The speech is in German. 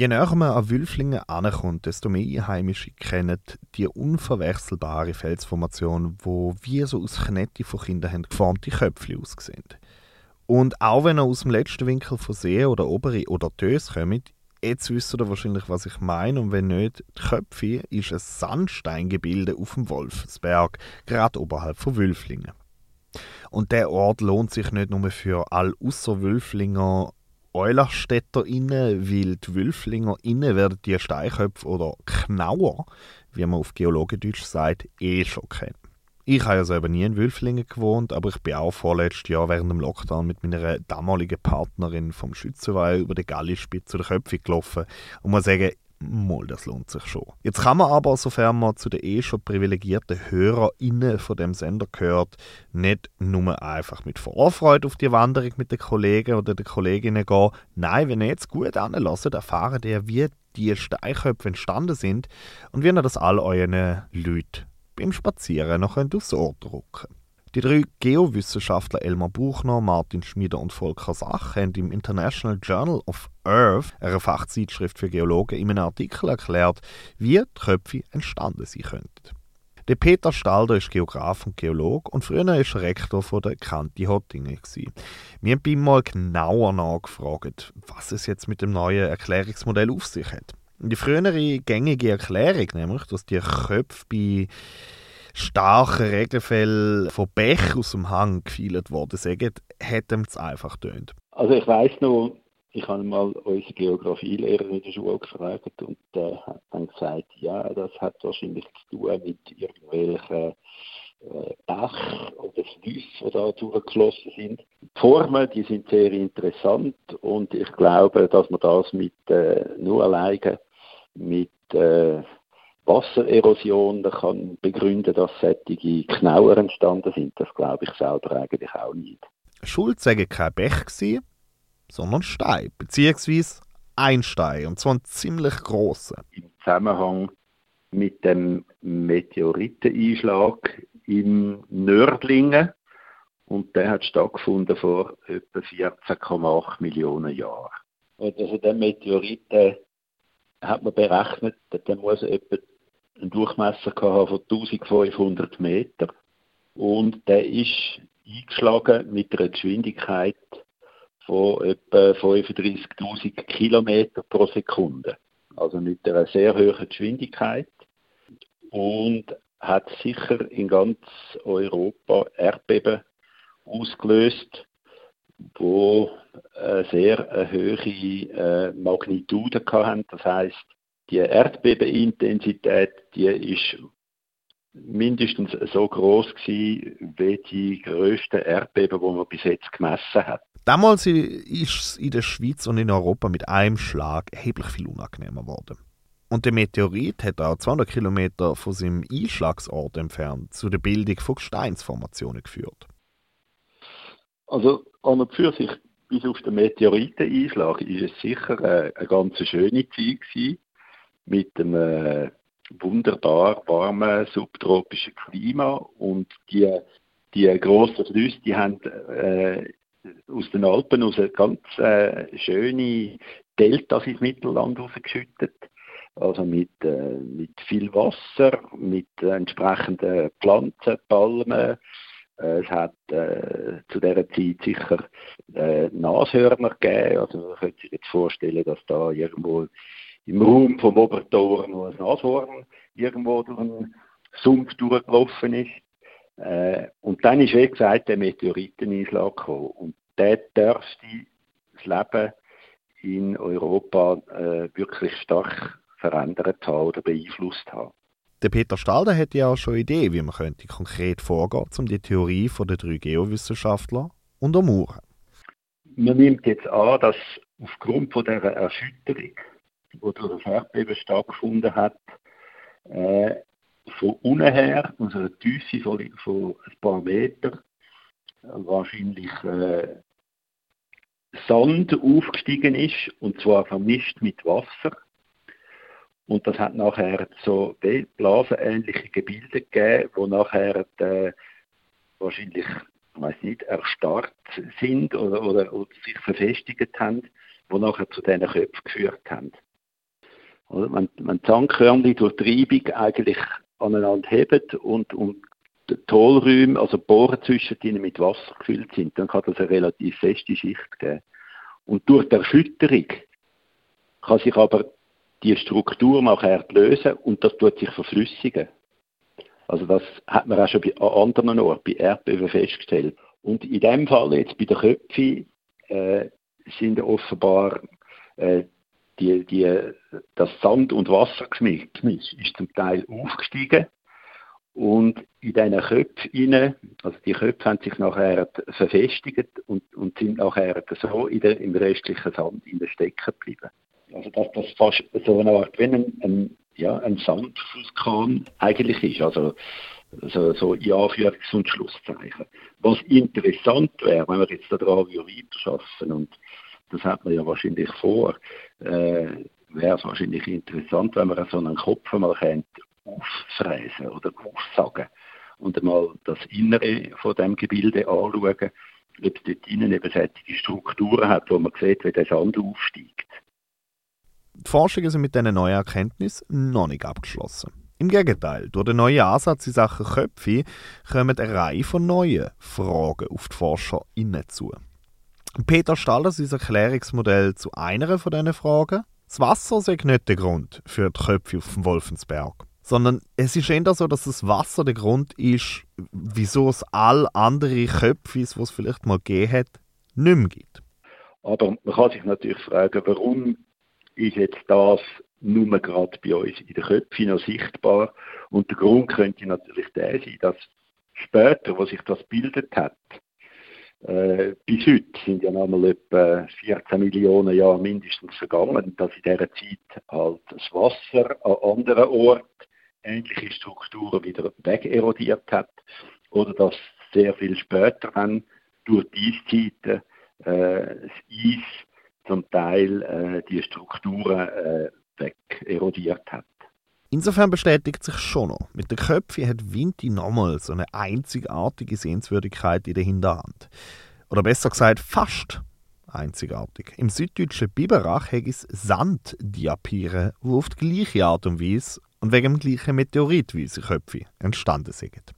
Je näher man an Wülflingen ankommt, desto mehr Einheimische kennen die unverwechselbare Felsformation, wo wie so aus Knete von Kindern geformte Köpfe aussehen. Und auch wenn er aus dem letzten Winkel von See oder Obere oder Tös kommt, jetzt wisst ihr wahrscheinlich, was ich meine. Und wenn nicht, die Köpfe ist ein Sandsteingebilde auf dem Wolfsberg, gerade oberhalb von Wülflingen. Und der Ort lohnt sich nicht nur für all ausser Inne, weil die Wülflinger inne werden die Steinköpfe oder Knauer, wie man auf Geologendeutsch sagt, eh schon kennen. Ich habe ja selber nie in Wülflingen gewohnt, aber ich bin auch vorletztes Jahr während dem Lockdown mit meiner damaligen Partnerin vom Schützenweih über die Gallispitze zu den Köpfen gelaufen und muss sagen, Mal, das lohnt sich schon. Jetzt kann man aber, sofern man zu den eh schon privilegierten HörerInnen von dem Sender gehört, nicht nur einfach mit Vorfreude auf die Wanderung mit den Kollegen oder den Kolleginnen gehen. Nein, wenn ihr jetzt gut anlasst, erfahren ihr, wie die Steinköpfe entstanden sind und wie ihr das all euren Leuten beim Spazieren noch aufs Ohr drücken die drei Geowissenschaftler Elmar Buchner, Martin Schmieder und Volker Sach haben im International Journal of Earth, einer Fachzeitschrift für Geologen, in einem Artikel erklärt, wie die Köpfe entstanden sein könnten. Der Peter Stalder ist Geograf und Geolog und früher war er Rektor von der Kanti Hottingen. Wir haben ihm mal genauer nachgefragt, was es jetzt mit dem neuen Erklärungsmodell auf sich hat. Die frühere gängige Erklärung, nämlich, dass die Köpfe bei starken Regenfällen von Bech aus dem Hang gefeilt worden sind, hat ihm es einfach tönt. Also ich weiß noch, ich habe mal unsere Geografielehrer in der Schule gefragt und der hat dann gesagt, ja, das hat wahrscheinlich zu tun mit irgendwelchen äh, Bach oder Flüsse, die da durchgeflossen sind. Die Formen, die sind sehr interessant und ich glaube, dass man das mit äh, nur alleine mit äh, Wassererosion kann begründen, dass solche Knauer entstanden sind. Das glaube ich selber eigentlich auch nicht. Schuld sei kein Bech gewesen, sondern Stein, beziehungsweise ein Stein, und zwar ein ziemlich grosser. Im Zusammenhang mit dem Meteoriteneinschlag in Nördlingen und der hat stattgefunden vor etwa 14,8 Millionen Jahren. Und also der Meteoriten hat man berechnet, der muss etwa einen Durchmesser von 1500 Meter und der ist eingeschlagen mit einer Geschwindigkeit von etwa 35.000 Kilometer pro Sekunde. Also mit einer sehr hohen Geschwindigkeit und hat sicher in ganz Europa Erdbeben ausgelöst, wo eine sehr hohe äh, Magnitude hatten. Das heißt, die Erdbebenintensität, die ist mindestens so groß gewesen, wie die größten Erdbeben, die man bis jetzt gemessen hat. Damals ist es in der Schweiz und in Europa mit einem Schlag erheblich viel unangenehmer geworden. Und der Meteorit hat auch 200 Kilometer von seinem Einschlagsort entfernt zu der Bildung von Gesteinsformationen geführt. Also an und für sich bis auf den Meteoriteneinschlag ist es sicher eine, eine ganz schöne Zeit gewesen mit einem äh, wunderbar warmen subtropischen Klima und die, die grossen Flüsse, die haben äh, aus den Alpen aus ganz äh, schöne Deltas ins Mittelland rausgeschüttet. Also mit, äh, mit viel Wasser, mit entsprechenden Pflanzen, Palmen. Äh, es hat äh, zu dieser Zeit sicher äh, Nashörner gegeben. Also man könnte sich jetzt vorstellen, dass da irgendwo im Raum vom Obertor noch ein Nashorn irgendwo durch einen Sumpf durchgelaufen ist. Äh, und dann ist, wie gesagt, der Meteoriteneinschlag gekommen. Und der dürfte das Leben in Europa äh, wirklich stark verändert haben oder beeinflusst haben. Der Peter Stalder hätte ja auch schon eine Idee, wie man könnte konkret vorgehen, um die Theorie der drei Geowissenschaftler untermauern. Man nimmt jetzt an, dass aufgrund von dieser Erschütterung wo das Erdbeben stattgefunden hat, äh, von unten her, aus einer Tiefe von, von ein paar Metern, wahrscheinlich äh, Sand aufgestiegen ist, und zwar vermischt mit Wasser. Und das hat nachher so blasenähnliche Gebilde gegeben, wo nachher äh, wahrscheinlich, ich weiß nicht, erstarrt sind oder, oder, oder sich verfestigt haben, wo nachher zu diesen Köpfen geführt haben. Oder? Wenn, wenn Sandkörnchen durch Treibung eigentlich aneinander heben und, und die Hohlräume, also Bohren zwischen ihnen mit Wasser gefüllt sind, dann kann das eine relativ feste Schicht geben. Und durch die Erschütterung kann sich aber die Struktur nachher lösen und das tut sich verflüssigen. Also das hat man auch schon bei anderen Orten, bei Erdbeben festgestellt. Und in dem Fall jetzt bei den Köpfen äh, sind offenbar äh, die, die, das Sand- und Wassergemisch ist zum Teil aufgestiegen und in diesen Köpfen, also die Köpfe haben sich nachher verfestigt und, und sind nachher so in der, im restlichen Sand in der stecken geblieben. Also dass das fast so eine Art wie ein, ein, ja, ein Sandvulkan eigentlich ist. Also so, so in Anführungs- und Schlusszeichen. Was interessant wäre, wenn wir jetzt daran weiterarbeiten und das hat man ja wahrscheinlich vor, äh, wäre es wahrscheinlich interessant, wenn man so einen Kopf mal auffräsen oder aufsagen und einmal das Innere von dem Gebilde anschauen, ob es dort innen eben solche Strukturen hat, wo man sieht, wie der Sand aufsteigt. Die Forschungen sind mit diesen neuen Erkenntnissen noch nicht abgeschlossen. Im Gegenteil, durch den neuen Ansatz in Sachen Köpfe kommen eine Reihe von neuen Fragen auf die Forscher zu. Peter Staller sein Erklärungsmodell zu einer von diesen Fragen. Das Wasser ist nicht der Grund für die Köpfe auf dem Wolfensberg sondern es ist eher so, dass das Wasser der Grund ist, wieso es all andere Köpfe, die es vielleicht mal gegeben hat, nicht mehr gibt. Aber man kann sich natürlich fragen, warum ist jetzt das nur gerade bei uns in den Köpfen noch sichtbar? Und der Grund könnte natürlich der sein, dass später, wo sich das bildet hat, äh, bis heute sind ja noch mal etwa 14 Millionen Jahre mindestens vergangen, dass in dieser Zeit halt das Wasser an anderen Orten ähnliche Strukturen wieder wegerodiert hat oder dass sehr viel später dann durch die Eiszeiten äh, das Eis zum Teil äh, die Strukturen äh, wegerodiert hat. Insofern bestätigt sich schon noch. Mit den Köpfen hat Vinti nochmal so eine einzigartige Sehenswürdigkeit in der Hinterhand. Oder besser gesagt, fast einzigartig. Im süddeutschen Biberach hat es Sanddiapire, die auf die gleiche Art und Weise und wegen dem gleichen Meteorit wie unsere Köpfe entstanden sind.